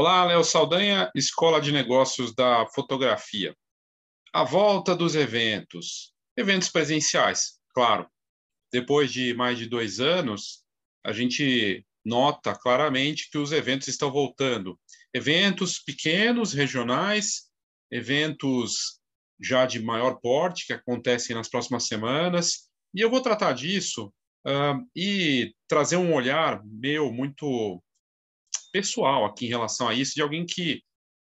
Olá, Léo Saldanha, Escola de Negócios da Fotografia. A volta dos eventos, eventos presenciais, claro. Depois de mais de dois anos, a gente nota claramente que os eventos estão voltando. Eventos pequenos, regionais, eventos já de maior porte, que acontecem nas próximas semanas. E eu vou tratar disso uh, e trazer um olhar meu muito pessoal aqui em relação a isso, de alguém que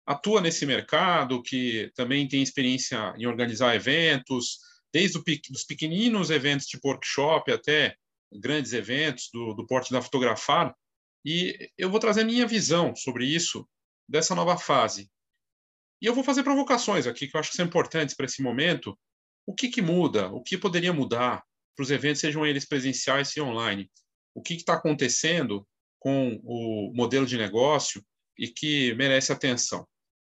atua nesse mercado, que também tem experiência em organizar eventos, desde os pequeninos eventos tipo workshop até grandes eventos do, do porte da fotografar. E eu vou trazer minha visão sobre isso, dessa nova fase. E eu vou fazer provocações aqui que eu acho que são importantes para esse momento. O que, que muda? O que poderia mudar para os eventos, sejam eles presenciais e online? O que está acontecendo com o modelo de negócio e que merece atenção.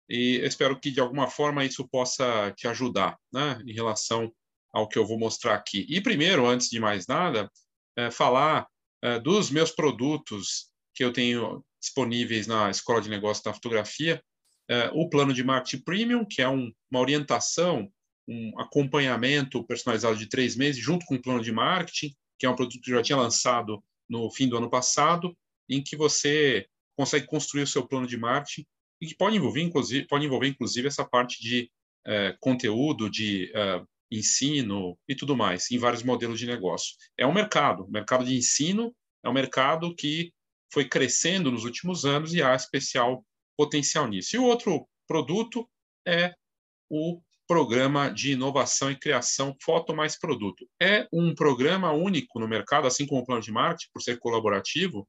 E espero que, de alguma forma, isso possa te ajudar né, em relação ao que eu vou mostrar aqui. E, primeiro, antes de mais nada, é, falar é, dos meus produtos que eu tenho disponíveis na Escola de Negócios da Fotografia, é, o plano de marketing premium, que é um, uma orientação, um acompanhamento personalizado de três meses, junto com o plano de marketing, que é um produto que eu já tinha lançado no fim do ano passado, em que você consegue construir o seu plano de marketing e que pode envolver, inclusive, pode envolver, inclusive essa parte de é, conteúdo, de é, ensino e tudo mais, em vários modelos de negócio. É um mercado, o mercado de ensino é um mercado que foi crescendo nos últimos anos e há especial potencial nisso. E o outro produto é o programa de inovação e criação Foto Mais Produto. É um programa único no mercado, assim como o plano de marketing, por ser colaborativo,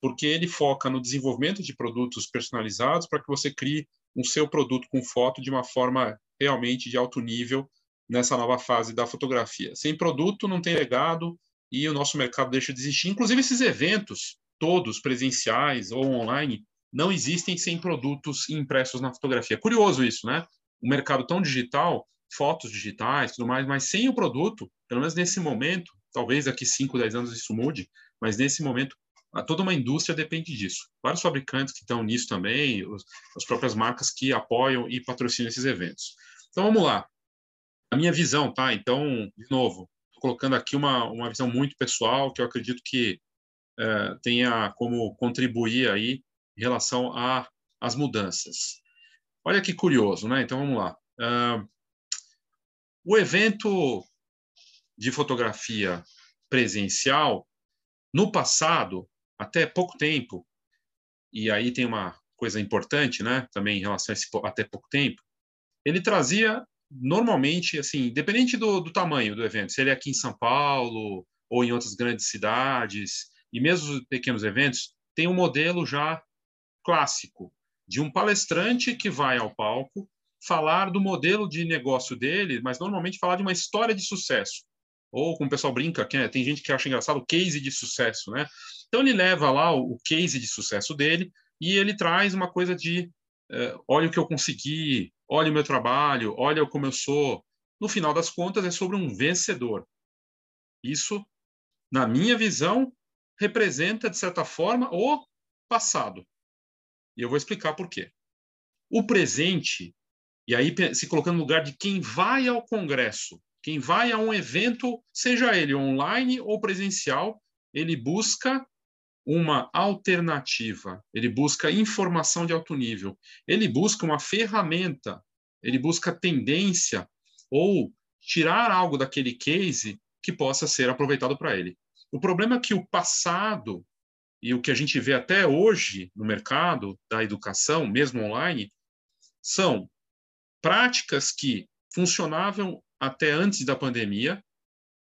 porque ele foca no desenvolvimento de produtos personalizados para que você crie um seu produto com foto de uma forma realmente de alto nível nessa nova fase da fotografia. Sem produto não tem legado e o nosso mercado deixa de existir. Inclusive esses eventos, todos presenciais ou online, não existem sem produtos impressos na fotografia. Curioso isso, né? Um mercado tão digital, fotos digitais, tudo mais, mas sem o produto, pelo menos nesse momento, talvez daqui 5, 10 anos isso mude, mas nesse momento toda uma indústria depende disso. Vários fabricantes que estão nisso também, os, as próprias marcas que apoiam e patrocinam esses eventos. Então vamos lá. A minha visão, tá? Então, de novo, colocando aqui uma, uma visão muito pessoal que eu acredito que é, tenha como contribuir aí em relação às mudanças. Olha que curioso, né? Então vamos lá. Uh, o evento de fotografia presencial, no passado, até pouco tempo, e aí tem uma coisa importante, né, também em relação a esse até pouco tempo, ele trazia normalmente, assim, independente do, do tamanho do evento, se ele é aqui em São Paulo ou em outras grandes cidades, e mesmo os pequenos eventos, tem um modelo já clássico de um palestrante que vai ao palco falar do modelo de negócio dele, mas normalmente falar de uma história de sucesso. Ou, como o pessoal brinca, é, tem gente que acha engraçado, o case de sucesso, né? Então ele leva lá o, o case de sucesso dele e ele traz uma coisa de é, olha o que eu consegui, olha o meu trabalho, olha como eu sou. No final das contas, é sobre um vencedor. Isso, na minha visão, representa, de certa forma, o passado. E eu vou explicar por quê. O presente, e aí se colocando no lugar de quem vai ao Congresso, quem vai a um evento, seja ele online ou presencial, ele busca uma alternativa, ele busca informação de alto nível, ele busca uma ferramenta, ele busca tendência ou tirar algo daquele case que possa ser aproveitado para ele. O problema é que o passado e o que a gente vê até hoje no mercado da educação, mesmo online, são práticas que funcionavam até antes da pandemia,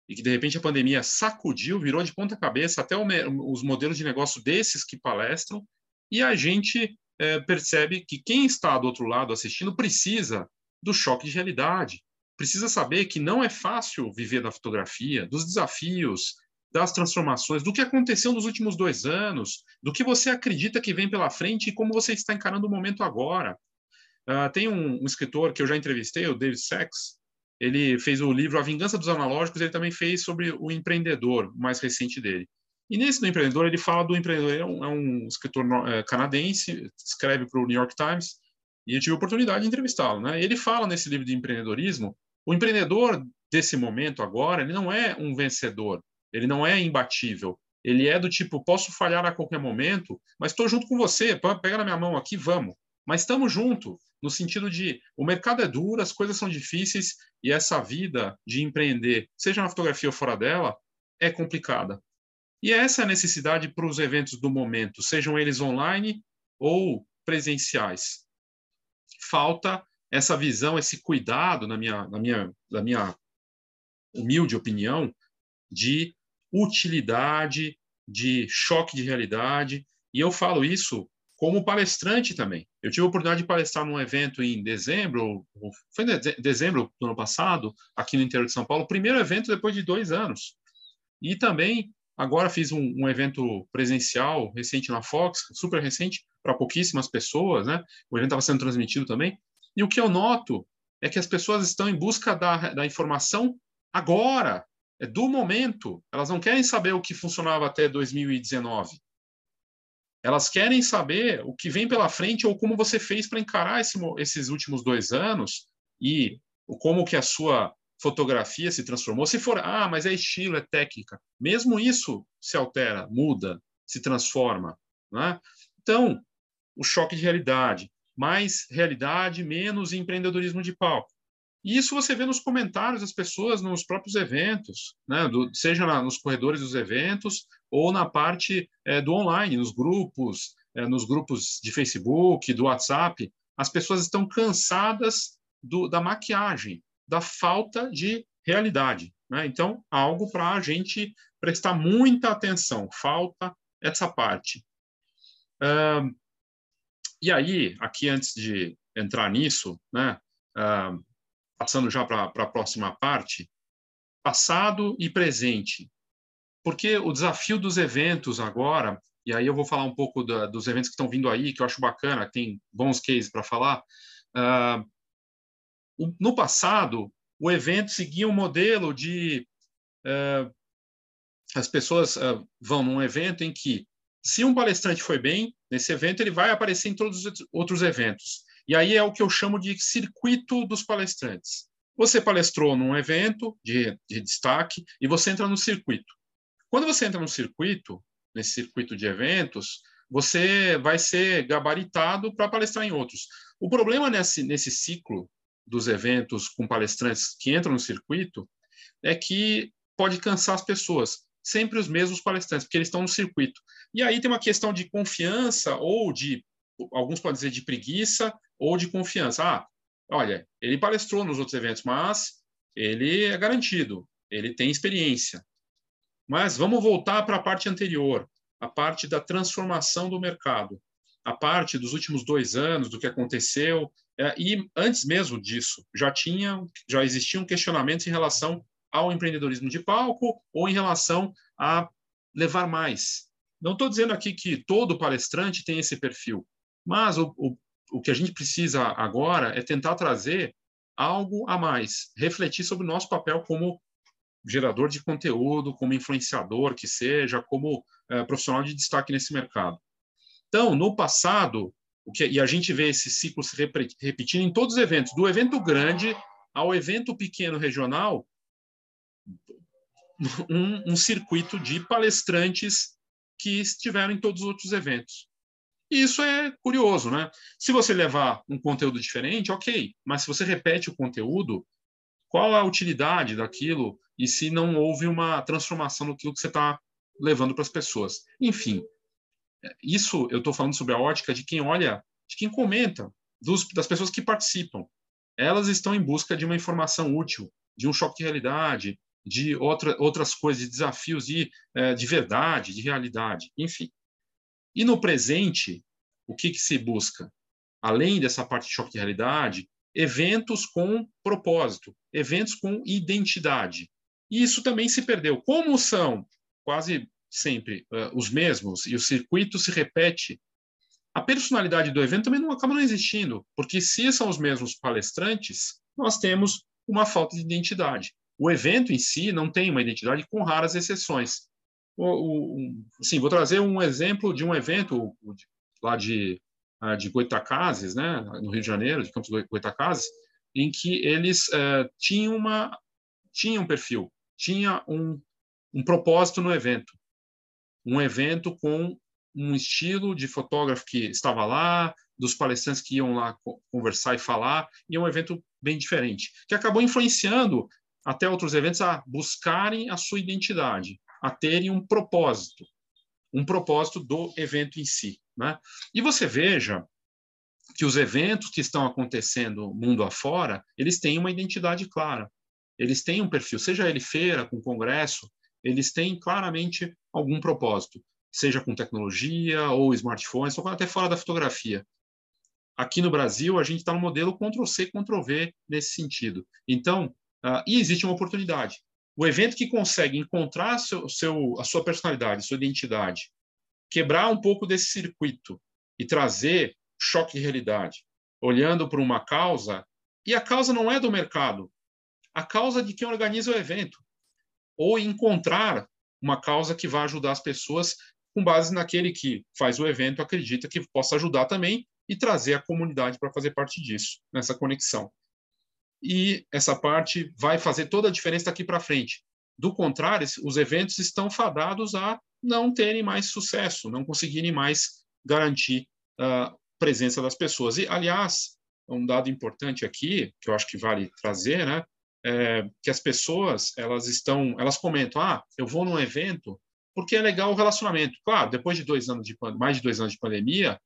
e que de repente a pandemia sacudiu, virou de ponta cabeça até o, os modelos de negócio desses que palestram, e a gente é, percebe que quem está do outro lado assistindo precisa do choque de realidade, precisa saber que não é fácil viver da fotografia, dos desafios, das transformações, do que aconteceu nos últimos dois anos, do que você acredita que vem pela frente e como você está encarando o momento agora. Uh, tem um, um, escritor que eu já entrevistei, o David Sachs, ele fez o livro A Vingança dos Analógicos, ele também fez sobre o empreendedor, o mais recente dele. E nesse do empreendedor, ele fala do empreendedor, é um, é um escritor é, canadense, escreve para o New York Times, e eu tive a oportunidade de entrevistá-lo. Né? Ele fala nesse livro de empreendedorismo, o empreendedor desse momento agora, ele não é um vencedor, ele não é imbatível, ele é do tipo, posso falhar a qualquer momento, mas estou junto com você, pega na minha mão aqui, vamos. Mas estamos juntos, no sentido de o mercado é duro, as coisas são difíceis e essa vida de empreender, seja na fotografia ou fora dela, é complicada. E essa é a necessidade para os eventos do momento, sejam eles online ou presenciais. Falta essa visão, esse cuidado, na minha, na minha, na minha humilde opinião, de utilidade, de choque de realidade. E eu falo isso como palestrante também. Eu tive a oportunidade de palestrar num evento em dezembro, foi em dezembro do ano passado, aqui no interior de São Paulo, primeiro evento depois de dois anos. E também Agora fiz um, um, evento presencial recente na Fox, super recente, para pouquíssimas pessoas, né? O evento estava sendo transmitido também. E o que eu noto é que as pessoas estão em busca da, da informação agora, é do momento. Elas não querem saber o que funcionava até 2019. Elas querem saber o que vem pela frente ou como você fez para encarar esse, esses últimos dois anos e como que a sua fotografia se transformou. Se for, ah, mas é estilo, é técnica. Mesmo isso se altera, muda, se transforma. Né? Então, o choque de realidade. Mais realidade, menos empreendedorismo de palco. E isso você vê nos comentários das pessoas nos próprios eventos, né? do, seja na, nos corredores dos eventos ou na parte é, do online, nos grupos, é, nos grupos de Facebook, do WhatsApp. As pessoas estão cansadas do, da maquiagem, da falta de realidade. Né? Então, algo para a gente prestar muita atenção, falta essa parte. Uh, e aí, aqui antes de entrar nisso, né, uh, passando já para a próxima parte, passado e presente. Porque o desafio dos eventos agora, e aí eu vou falar um pouco da, dos eventos que estão vindo aí, que eu acho bacana, tem bons cases para falar. Uh, no passado, o evento seguia um modelo de uh, as pessoas uh, vão num evento em que se um palestrante foi bem nesse evento, ele vai aparecer em todos os outros eventos. E aí é o que eu chamo de circuito dos palestrantes. Você palestrou num evento de, de destaque e você entra no circuito. Quando você entra no circuito, nesse circuito de eventos, você vai ser gabaritado para palestrar em outros. O problema nesse, nesse ciclo dos eventos com palestrantes que entram no circuito é que pode cansar as pessoas, sempre os mesmos palestrantes, porque eles estão no circuito. E aí tem uma questão de confiança ou de alguns podem dizer de preguiça ou de confiança. Ah, olha, ele palestrou nos outros eventos, mas ele é garantido, ele tem experiência. Mas vamos voltar para a parte anterior, a parte da transformação do mercado, a parte dos últimos dois anos, do que aconteceu, é, e antes mesmo disso, já tinha, já existiam questionamentos em relação ao empreendedorismo de palco ou em relação a levar mais. Não estou dizendo aqui que todo palestrante tem esse perfil, mas o, o, o que a gente precisa agora é tentar trazer algo a mais, refletir sobre o nosso papel como gerador de conteúdo, como influenciador que seja, como é, profissional de destaque nesse mercado. Então, no passado, o que, e a gente vê esse ciclo se repetindo em todos os eventos, do evento grande ao evento pequeno regional, um, um circuito de palestrantes que estiveram em todos os outros eventos. E isso é curioso, né? Se você levar um conteúdo diferente, ok, mas se você repete o conteúdo, qual a utilidade daquilo e se não houve uma transformação no que você está levando para as pessoas? Enfim, isso eu estou falando sobre a ótica de quem olha, de quem comenta, dos, das pessoas que participam. Elas estão em busca de uma informação útil, de um choque de realidade, de outra, outras coisas, de desafios de, é, de verdade, de realidade, enfim. E no presente, o que, que se busca? Além dessa parte de choque de realidade, eventos com propósito, eventos com identidade. E isso também se perdeu. Como são quase sempre uh, os mesmos e o circuito se repete, a personalidade do evento também não acaba não existindo, porque se são os mesmos palestrantes, nós temos uma falta de identidade. O evento em si não tem uma identidade, com raras exceções. sim, vou trazer um exemplo de um evento lá de, ah, de Goitacazes, né, no Rio de Janeiro, de Campos Goitacazes, em que eles uh, tinham, uma, tinham um perfil, tinha um, um propósito no evento. Um evento com um estilo de fotógrafo que estava lá, dos palestrantes que iam lá conversar e falar, e é um evento bem diferente, que acabou influenciando até outros eventos a buscarem a sua identidade, a terem um propósito, um propósito do evento em si. Né? E você veja que os eventos que estão acontecendo mundo afora, eles têm uma identidade clara. Eles têm um perfil, seja ele feira, com congresso, eles têm claramente algum propósito, seja com tecnologia ou smartphones, ou até fora da fotografia. Aqui no Brasil, a gente está no modelo Ctrl-C, Ctrl-V nesse sentido. Então, uh, e existe uma oportunidade. O evento que consegue encontrar seu, seu, a sua personalidade, sua identidade, quebrar um pouco desse circuito e trazer choque de realidade, olhando para uma causa, e a causa não é do mercado, a causa de quem organiza o evento, ou encontrar uma causa que vai ajudar as pessoas com base naquele que faz o evento acredita que possa ajudar também e trazer a comunidade para fazer parte disso, nessa conexão. E essa parte vai fazer toda a diferença daqui para frente. Do contrário, os eventos estão fadados a não terem mais sucesso, não conseguirem mais garantir a presença das pessoas. E, aliás, um dado importante aqui, que eu acho que vale trazer, né, é que as pessoas, elas estão, elas comentam, ah, eu vou num evento porque é legal o relacionamento. Claro, depois de dois anos de mais de dois anos de pandemia,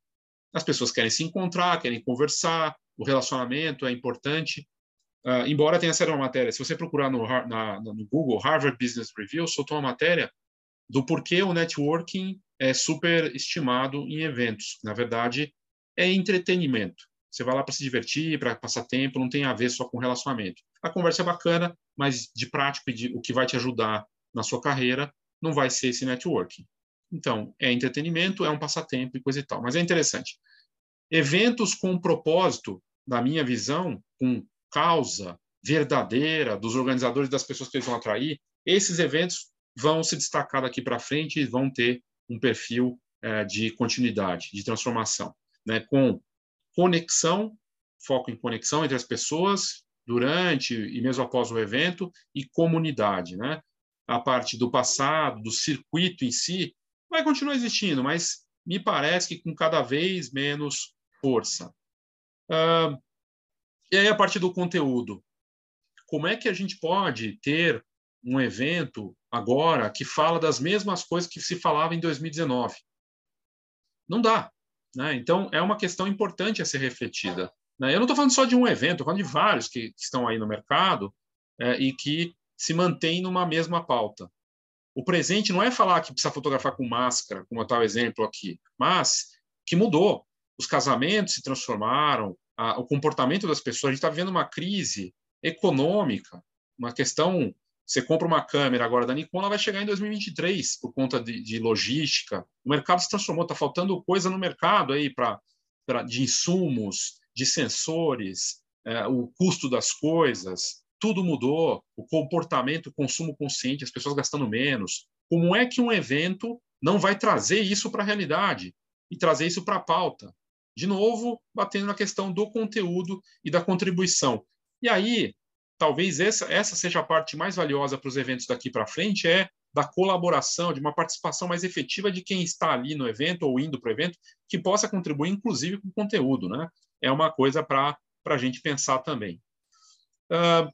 as pessoas querem se encontrar, querem conversar, o relacionamento é importante. Uh, embora tenha sido uma matéria, se você procurar no, na, no Google Harvard Business Review, soltou uma matéria do porquê o networking é super estimado em eventos. Na verdade, é entretenimento. Você vai lá para se divertir, para passar tempo, não tem a ver só com relacionamento. A conversa é bacana, mas de prático e de, o que vai te ajudar na sua carreira não vai ser esse networking. Então, é entretenimento, é um passatempo e coisa e tal. Mas é interessante. Eventos com propósito, na minha visão, com causa verdadeira dos organizadores, das pessoas que eles vão atrair, esses eventos vão se destacar daqui para frente e vão ter um perfil é, de continuidade, de transformação, né? com conexão, foco em conexão entre as pessoas durante e mesmo após o evento e comunidade, né? A parte do passado, do circuito em si, vai continuar existindo, mas me parece que com cada vez menos força. E aí, a partir do conteúdo, como é que a gente pode ter um evento agora que fala das mesmas coisas que se falava em 2019? Não dá. Né? Então, é uma questão importante a ser refletida. Né? Eu não estou falando só de um evento, estou falando de vários que, que estão aí no mercado é, e que se mantêm numa mesma pauta. O presente não é falar que precisa fotografar com máscara, como tal exemplo aqui, mas que mudou. Os casamentos se transformaram, a, o comportamento das pessoas. A gente está vivendo uma crise econômica, uma questão. Você compra uma câmera agora da Nikon, ela vai chegar em 2023 por conta de, de logística. O mercado se transformou, está faltando coisa no mercado aí para de insumos, de sensores, é, o custo das coisas tudo mudou, o comportamento, o consumo consciente, as pessoas gastando menos. Como é que um evento não vai trazer isso para a realidade e trazer isso para a pauta? De novo, batendo na questão do conteúdo e da contribuição. E aí, talvez essa, essa seja a parte mais valiosa para os eventos daqui para frente, é da colaboração, de uma participação mais efetiva de quem está ali no evento ou indo para o evento, que possa contribuir, inclusive, com o conteúdo. Né? É uma coisa para a gente pensar também. Uh,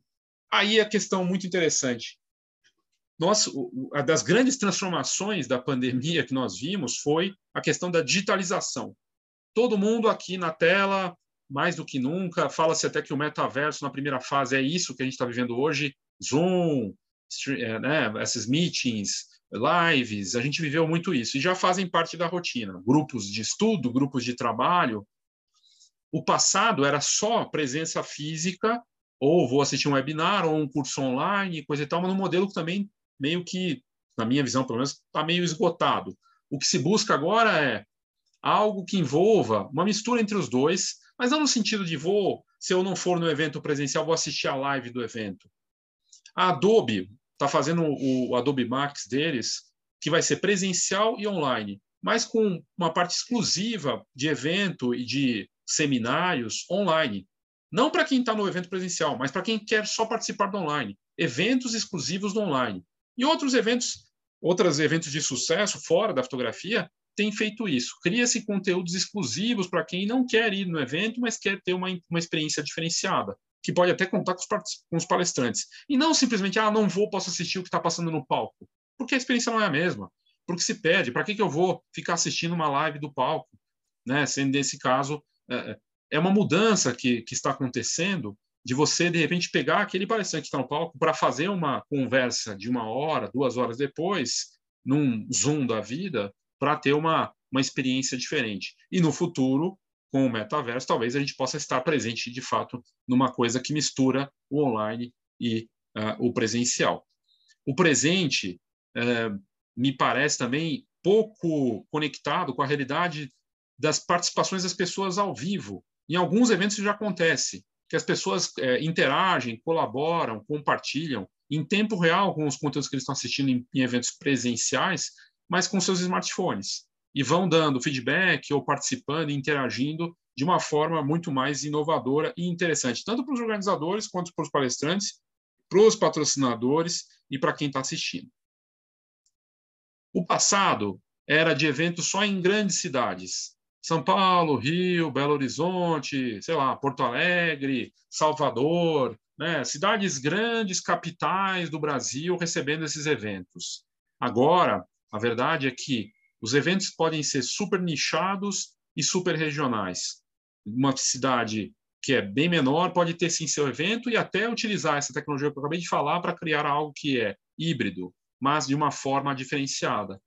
Aí a questão muito interessante. Nós, uma das grandes transformações da pandemia que nós vimos foi a questão da digitalização. Todo mundo aqui na tela, mais do que nunca, fala-se até que o metaverso na primeira fase é isso que a gente está vivendo hoje, Zoom, né, esses meetings, lives, a gente viveu muito isso e já fazem parte da rotina. Grupos de estudo, grupos de trabalho. O passado era só presença física ou vou assistir um webinar ou um curso online, coisa e tal, mas no modelo que também meio que, na minha visão pelo menos, está meio esgotado. O que se busca agora é algo que envolva uma mistura entre os dois, mas não no sentido de vou, se eu não for no evento presencial, vou assistir a live do evento. A Adobe está fazendo o Adobe Max deles, que vai ser presencial e online, mas com uma parte exclusiva de evento e de seminários online. Não para quem está no evento presencial, mas para quem quer só participar do online. Eventos exclusivos do online. E outros eventos, outros eventos de sucesso fora da fotografia têm feito isso. Cria-se conteúdos exclusivos para quem não quer ir no evento, mas quer ter uma, uma experiência diferenciada, que pode até contar com os, com os palestrantes. E não simplesmente, ah, não vou, posso assistir o que está passando no palco. Porque a experiência não é a mesma. Porque se perde. Para que, que eu vou ficar assistindo uma live do palco? Né? Sendo nesse caso, é, é é uma mudança que, que está acontecendo de você, de repente, pegar aquele palestrante que está no palco para fazer uma conversa de uma hora, duas horas depois, num Zoom da vida, para ter uma, uma experiência diferente. E no futuro, com o metaverso, talvez a gente possa estar presente, de fato, numa coisa que mistura o online e uh, o presencial. O presente uh, me parece também pouco conectado com a realidade das participações das pessoas ao vivo em alguns eventos isso já acontece, que as pessoas é, interagem, colaboram, compartilham em tempo real com os conteúdos que eles estão assistindo em, em eventos presenciais, mas com seus smartphones. E vão dando feedback ou participando, interagindo de uma forma muito mais inovadora e interessante, tanto para os organizadores quanto para os palestrantes, para os patrocinadores e para quem está assistindo. O passado era de eventos só em grandes cidades, são Paulo, Rio, Belo Horizonte, sei lá, Porto Alegre, Salvador, né? cidades grandes, capitais do Brasil recebendo esses eventos. Agora, a verdade é que os eventos podem ser super nichados e super regionais. Uma cidade que é bem menor pode ter sim seu evento e até utilizar essa tecnologia que eu acabei de falar para criar algo que é híbrido, mas de uma forma diferenciada.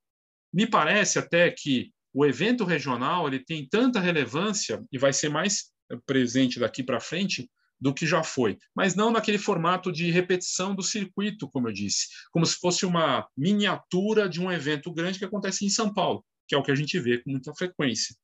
Me parece até que o evento regional ele tem tanta relevância e vai ser mais presente daqui para frente do que já foi, mas não naquele formato de repetição do circuito, como eu disse, como se fosse uma miniatura de um evento grande que acontece em São Paulo, que é o que a gente vê com muita frequência.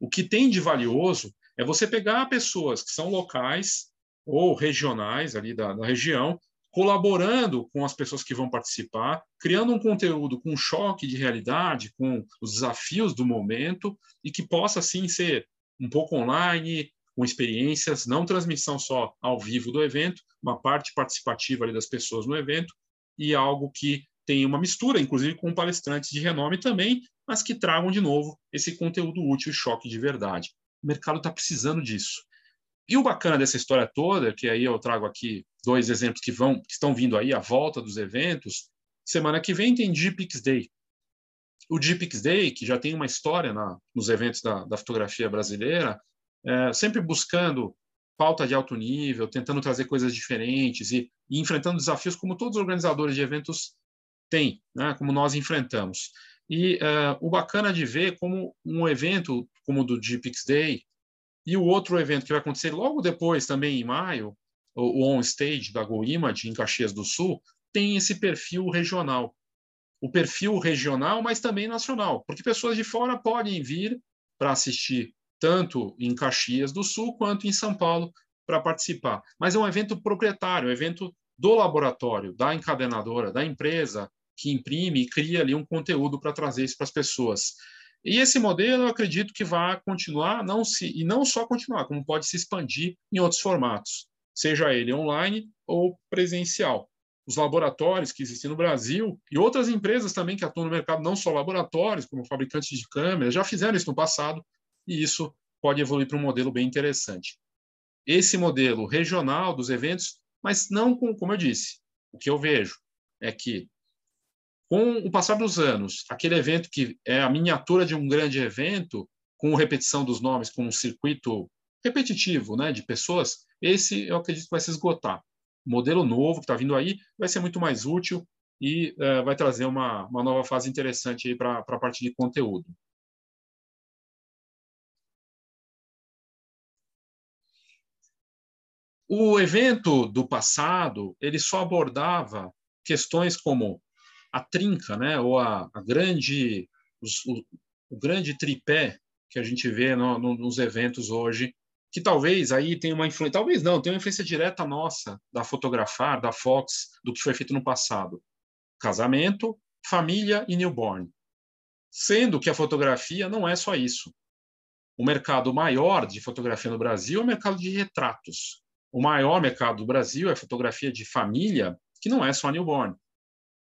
O que tem de valioso é você pegar pessoas que são locais ou regionais ali da, da região colaborando com as pessoas que vão participar, criando um conteúdo com choque de realidade, com os desafios do momento e que possa sim ser um pouco online, com experiências, não transmissão só ao vivo do evento, uma parte participativa das pessoas no evento e algo que tem uma mistura, inclusive com palestrantes de renome também, mas que tragam de novo esse conteúdo útil e choque de verdade. O mercado está precisando disso. E o bacana dessa história toda, que aí eu trago aqui dois exemplos que vão que estão vindo aí à volta dos eventos, semana que vem tem GPix Day. O GPix Day, que já tem uma história na, nos eventos da, da fotografia brasileira, é, sempre buscando pauta de alto nível, tentando trazer coisas diferentes e, e enfrentando desafios como todos os organizadores de eventos têm, né, como nós enfrentamos. E uh, o bacana de ver como um evento como o do GPix Day, e o outro evento que vai acontecer logo depois, também em maio, o, On Stage da Go Image, em Caxias do Sul, tem esse perfil regional. O perfil regional, mas também nacional, porque pessoas de fora podem vir para assistir tanto em Caxias do Sul quanto em São Paulo para participar. Mas é um evento proprietário, um evento do laboratório, da encadenadora, da empresa que imprime e cria ali um conteúdo para trazer isso para as pessoas. E esse modelo eu acredito que vai continuar, não se, e não só continuar, como pode se expandir em outros formatos, seja ele online ou presencial. Os laboratórios que existem no Brasil e outras empresas também que atuam no mercado, não só laboratórios, como fabricantes de câmeras, já fizeram isso no passado e isso pode evoluir para um modelo bem interessante. Esse modelo regional dos eventos, mas não com, como eu disse, o que eu vejo é que com o passar dos anos, aquele evento que é a miniatura de um grande evento, com repetição dos nomes, com um circuito repetitivo né, de pessoas, esse eu acredito que vai se esgotar. O modelo novo que está vindo aí vai ser muito mais útil e uh, vai trazer uma, uma nova fase interessante para a parte de conteúdo. O evento do passado ele só abordava questões como a trinca, né, ou a, a grande, os, o, o, grande tripé que a gente vê no, no, nos eventos hoje, que talvez aí tenha uma influência, talvez não, tem uma influência direta nossa, da fotografar, da Fox, do que foi feito no passado. Casamento, família e newborn. Sendo que a fotografia não é só isso. O mercado maior de fotografia no Brasil é o mercado de retratos. O maior mercado do Brasil é fotografia de família, que não é só newborn.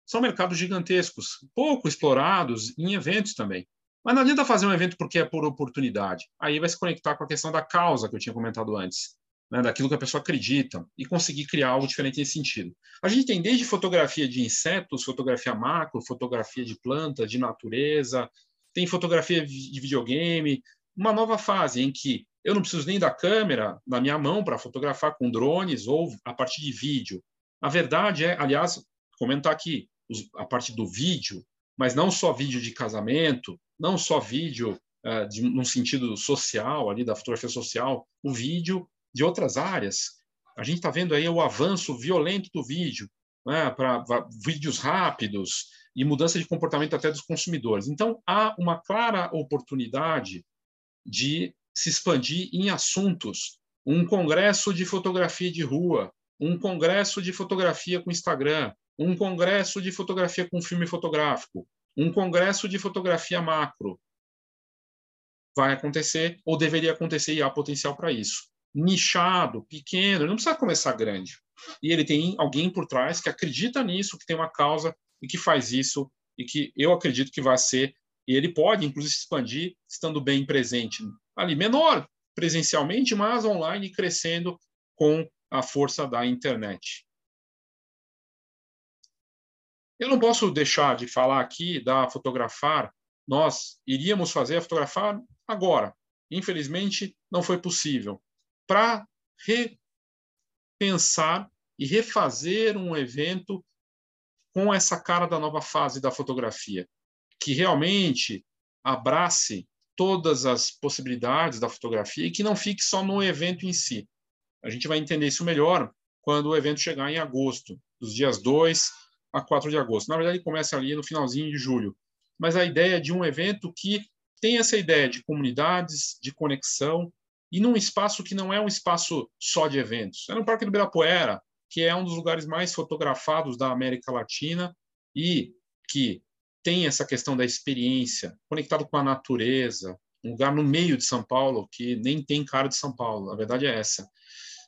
São mercados gigantescos, pouco explorados em eventos também. Mas não adianta fazer um evento porque é por oportunidade. Aí vai se conectar com a questão da causa que eu tinha comentado antes, né, daquilo que a pessoa acredita, e conseguir criar algo diferente nesse sentido. A gente tem desde fotografia de insetos, fotografia macro, fotografia de planta, de natureza, tem fotografia de videogame, uma nova fase em que eu não preciso nem da câmera na minha mão para fotografar com drones ou a partir de vídeo. A verdade é, aliás, comentar aqui a parte do vídeo, mas não só vídeo de casamento, não só vídeo uh, de, num sentido social, ali da fotografia social, o vídeo de outras áreas. A gente está vendo aí o avanço violento do vídeo, né, para vídeos rápidos e mudança de comportamento até dos consumidores. Então, há uma clara oportunidade de se expandir em assuntos. Um congresso de fotografia de rua, um congresso de fotografia com Instagram, um congresso de fotografia com filme fotográfico, um congresso de fotografia macro. Vai acontecer, ou deveria acontecer, e há potencial para isso. Nichado, pequeno, não precisa começar grande. E ele tem alguém por trás que acredita nisso, que tem uma causa e que faz isso, e que eu acredito que vai ser. E ele pode, inclusive, se expandir estando bem presente ali, menor presencialmente, mas online, crescendo com a força da internet. Eu não posso deixar de falar aqui da fotografar. Nós iríamos fazer a fotografar agora. Infelizmente, não foi possível. Para repensar e refazer um evento com essa cara da nova fase da fotografia, que realmente abrace todas as possibilidades da fotografia e que não fique só no evento em si. A gente vai entender isso melhor quando o evento chegar em agosto, dos dias 2 a 4 de agosto. Na verdade, ele começa ali no finalzinho de julho. Mas a ideia de um evento que tem essa ideia de comunidades, de conexão, e num espaço que não é um espaço só de eventos. É no Parque do Ibirapuera, que é um dos lugares mais fotografados da América Latina e que tem essa questão da experiência, conectado com a natureza, um lugar no meio de São Paulo que nem tem cara de São Paulo, a verdade é essa.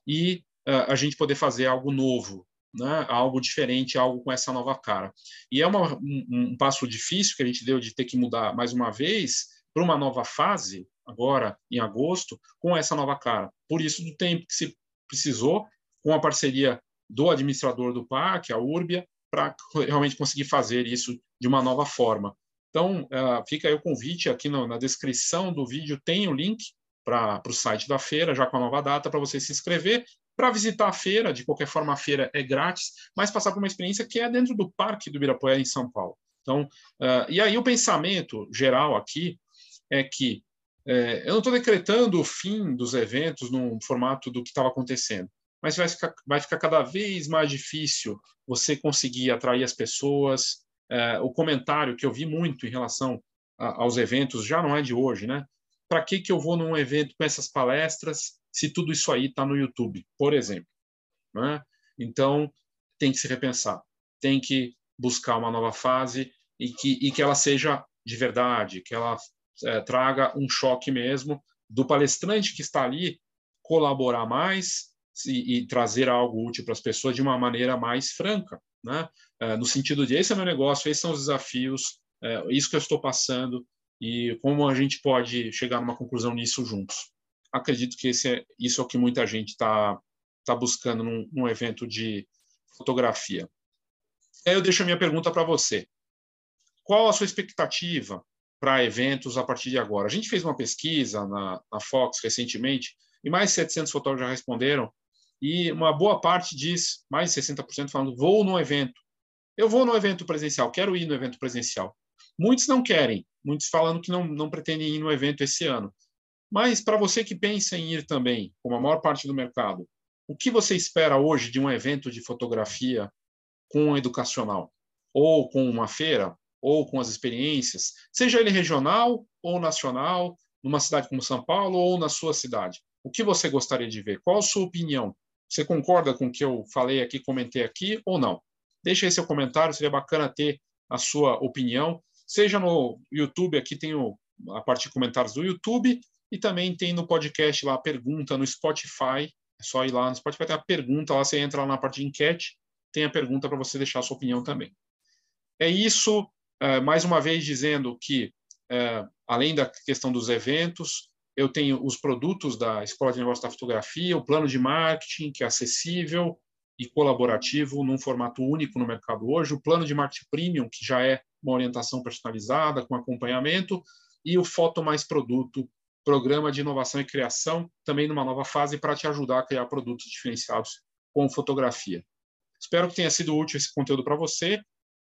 E uh, a gente poder fazer algo novo, né, algo diferente, algo com essa nova cara. E é uma, um, um, passo difícil que a gente deu de ter que mudar mais uma vez para uma nova fase, agora em agosto, com essa nova cara. Por isso, do tempo que se precisou, com a parceria do administrador do parque, a Urbia, para realmente conseguir fazer isso de uma nova forma. Então, uh, fica aí o convite aqui na descrição do vídeo, tem o link para o site da feira, já com a nova data, para você se inscrever para visitar a feira, de qualquer forma a feira é grátis, mas passar por uma experiência que é dentro do Parque do Ibirapuera, em São Paulo. Então, uh, e aí o pensamento geral aqui é que é, eu não estou decretando o fim dos eventos no formato do que estava acontecendo, mas vai ficar, vai ficar cada vez mais difícil você conseguir atrair as pessoas. É, o comentário que eu vi muito em relação a, aos eventos já não é de hoje, né? Para que, que eu vou num evento com essas palestras se tudo isso aí está no YouTube, por exemplo. Né? Então, tem que se repensar, tem que buscar uma nova fase e que, e que ela seja de verdade, que ela é, traga um choque mesmo do palestrante que está ali colaborar mais e, e trazer algo útil para as pessoas de uma maneira mais franca, né? É, no sentido de esse é meu negócio, esses são os desafios, é, isso que eu estou passando e como a gente pode chegar numa conclusão nisso juntos acredito que esse é, isso é o que muita gente está tá buscando num, num, evento de fotografia. Aí eu deixo a minha pergunta para você. Qual a sua expectativa para eventos a partir de agora? A gente fez uma pesquisa na, na Fox recentemente e mais de 700 fotógrafos já responderam e uma boa parte diz, mais de 60% falando, vou no evento. Eu vou no evento presencial, quero ir no evento presencial. Muitos não querem, muitos falando que não, não pretendem ir no evento esse ano. Mas para você que pensa em ir também, como a maior parte do mercado, o que você espera hoje de um evento de fotografia com educacional? Ou com uma feira? Ou com as experiências? Seja ele regional ou nacional, numa cidade como São Paulo ou na sua cidade. O que você gostaria de ver? Qual a sua opinião? Você concorda com o que eu falei aqui, comentei aqui ou não? Deixe aí seu comentário, seria bacana ter a sua opinião, seja no YouTube, aqui tem o, a parte de comentários do YouTube, e também tem no podcast lá a pergunta no Spotify. É só ir lá no Spotify, tem a pergunta, lá você entra lá na parte de enquete, tem a pergunta para você deixar a sua opinião também. É isso, é, mais uma vez dizendo que, é, além da questão dos eventos, eu tenho os produtos da Escola de Negócios da Fotografia, o plano de marketing, que é acessível e colaborativo num formato único no mercado hoje, o plano de marketing premium, que já é uma orientação personalizada, com acompanhamento, e o Foto Mais Produto, programa de inovação e criação, também numa nova fase para te ajudar a criar produtos diferenciados com fotografia. Espero que tenha sido útil esse conteúdo para você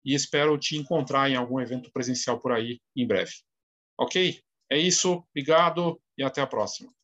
e espero te encontrar em algum evento presencial por aí em breve. Ok? É isso, obrigado e até a próxima.